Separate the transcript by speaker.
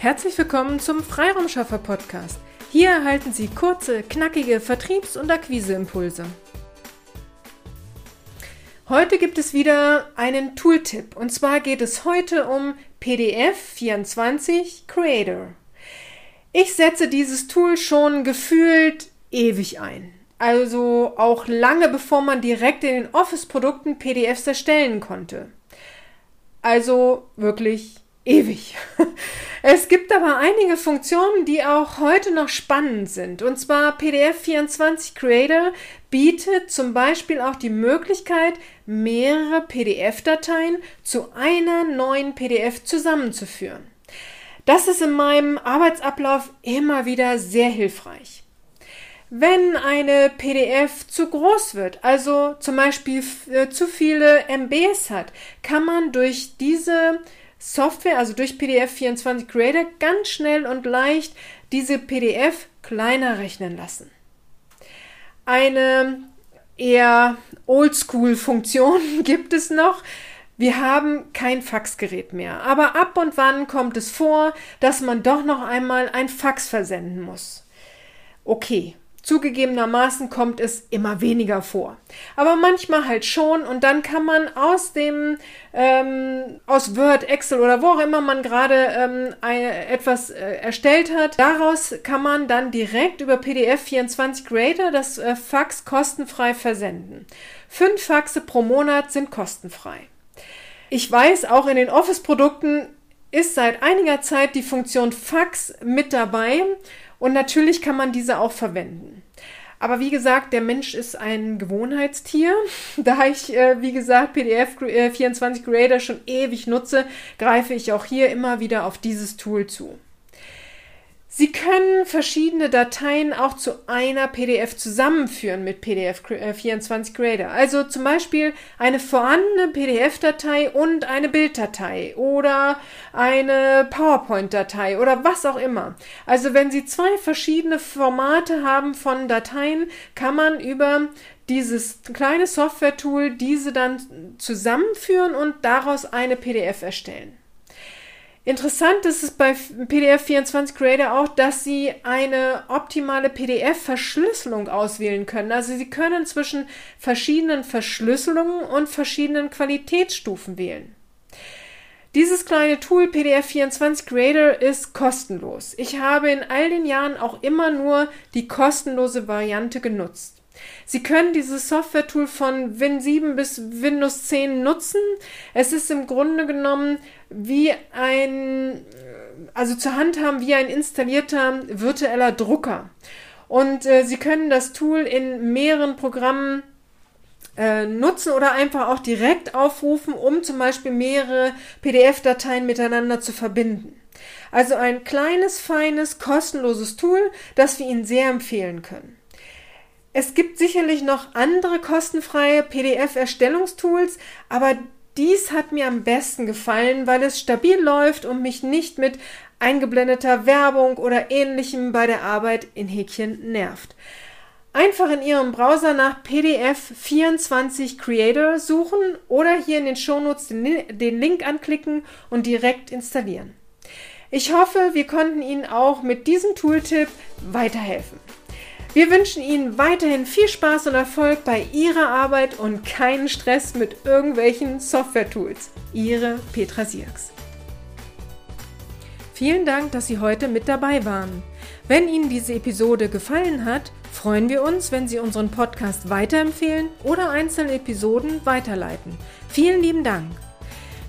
Speaker 1: Herzlich willkommen zum Freiraumschaffer Podcast. Hier erhalten Sie kurze, knackige Vertriebs- und Akquiseimpulse. Heute gibt es wieder einen Tooltip und zwar geht es heute um PDF 24 Creator. Ich setze dieses Tool schon gefühlt ewig ein. Also auch lange bevor man direkt in den Office-Produkten PDFs erstellen konnte. Also wirklich ewig. Es gibt aber einige Funktionen, die auch heute noch spannend sind. Und zwar PDF 24 Creator bietet zum Beispiel auch die Möglichkeit, mehrere PDF-Dateien zu einer neuen PDF zusammenzuführen. Das ist in meinem Arbeitsablauf immer wieder sehr hilfreich. Wenn eine PDF zu groß wird, also zum Beispiel äh, zu viele MBs hat, kann man durch diese Software, also durch PDF 24 Creator, ganz schnell und leicht diese PDF kleiner rechnen lassen. Eine eher Oldschool-Funktion gibt es noch. Wir haben kein Faxgerät mehr, aber ab und wann kommt es vor, dass man doch noch einmal ein Fax versenden muss. Okay, Zugegebenermaßen kommt es immer weniger vor. Aber manchmal halt schon und dann kann man aus dem, ähm, aus Word, Excel oder wo auch immer man gerade ähm, etwas äh, erstellt hat, daraus kann man dann direkt über PDF 24 Creator das äh, Fax kostenfrei versenden. Fünf Faxe pro Monat sind kostenfrei. Ich weiß, auch in den Office-Produkten ist seit einiger Zeit die Funktion Fax mit dabei und natürlich kann man diese auch verwenden. Aber wie gesagt, der Mensch ist ein Gewohnheitstier. Da ich, äh, wie gesagt, PDF äh, 24 Creator schon ewig nutze, greife ich auch hier immer wieder auf dieses Tool zu. Sie können verschiedene Dateien auch zu einer PDF zusammenführen mit PDF 24 Creator. Also zum Beispiel eine vorhandene PDF-Datei und eine Bilddatei oder eine PowerPoint-Datei oder was auch immer. Also wenn Sie zwei verschiedene Formate haben von Dateien, kann man über dieses kleine Software-Tool diese dann zusammenführen und daraus eine PDF erstellen. Interessant ist es bei PDF 24 Creator auch, dass Sie eine optimale PDF-Verschlüsselung auswählen können. Also Sie können zwischen verschiedenen Verschlüsselungen und verschiedenen Qualitätsstufen wählen. Dieses kleine Tool PDF 24 Creator ist kostenlos. Ich habe in all den Jahren auch immer nur die kostenlose Variante genutzt. Sie können dieses Software-Tool von Win 7 bis Windows 10 nutzen. Es ist im Grunde genommen wie ein, also zur Hand haben wie ein installierter virtueller Drucker. Und äh, Sie können das Tool in mehreren Programmen äh, nutzen oder einfach auch direkt aufrufen, um zum Beispiel mehrere PDF-Dateien miteinander zu verbinden. Also ein kleines, feines, kostenloses Tool, das wir Ihnen sehr empfehlen können. Es gibt sicherlich noch andere kostenfreie PDF-Erstellungstools, aber dies hat mir am besten gefallen, weil es stabil läuft und mich nicht mit eingeblendeter Werbung oder ähnlichem bei der Arbeit in Häkchen nervt. Einfach in Ihrem Browser nach PDF 24 Creator suchen oder hier in den Shownotes den, den Link anklicken und direkt installieren. Ich hoffe, wir konnten Ihnen auch mit diesem Tooltip weiterhelfen. Wir wünschen Ihnen weiterhin viel Spaß und Erfolg bei Ihrer Arbeit und keinen Stress mit irgendwelchen Software-Tools. Ihre Petra Sierks. Vielen Dank, dass Sie heute mit dabei waren. Wenn Ihnen diese Episode gefallen hat, freuen wir uns, wenn Sie unseren Podcast weiterempfehlen oder einzelne Episoden weiterleiten. Vielen lieben Dank.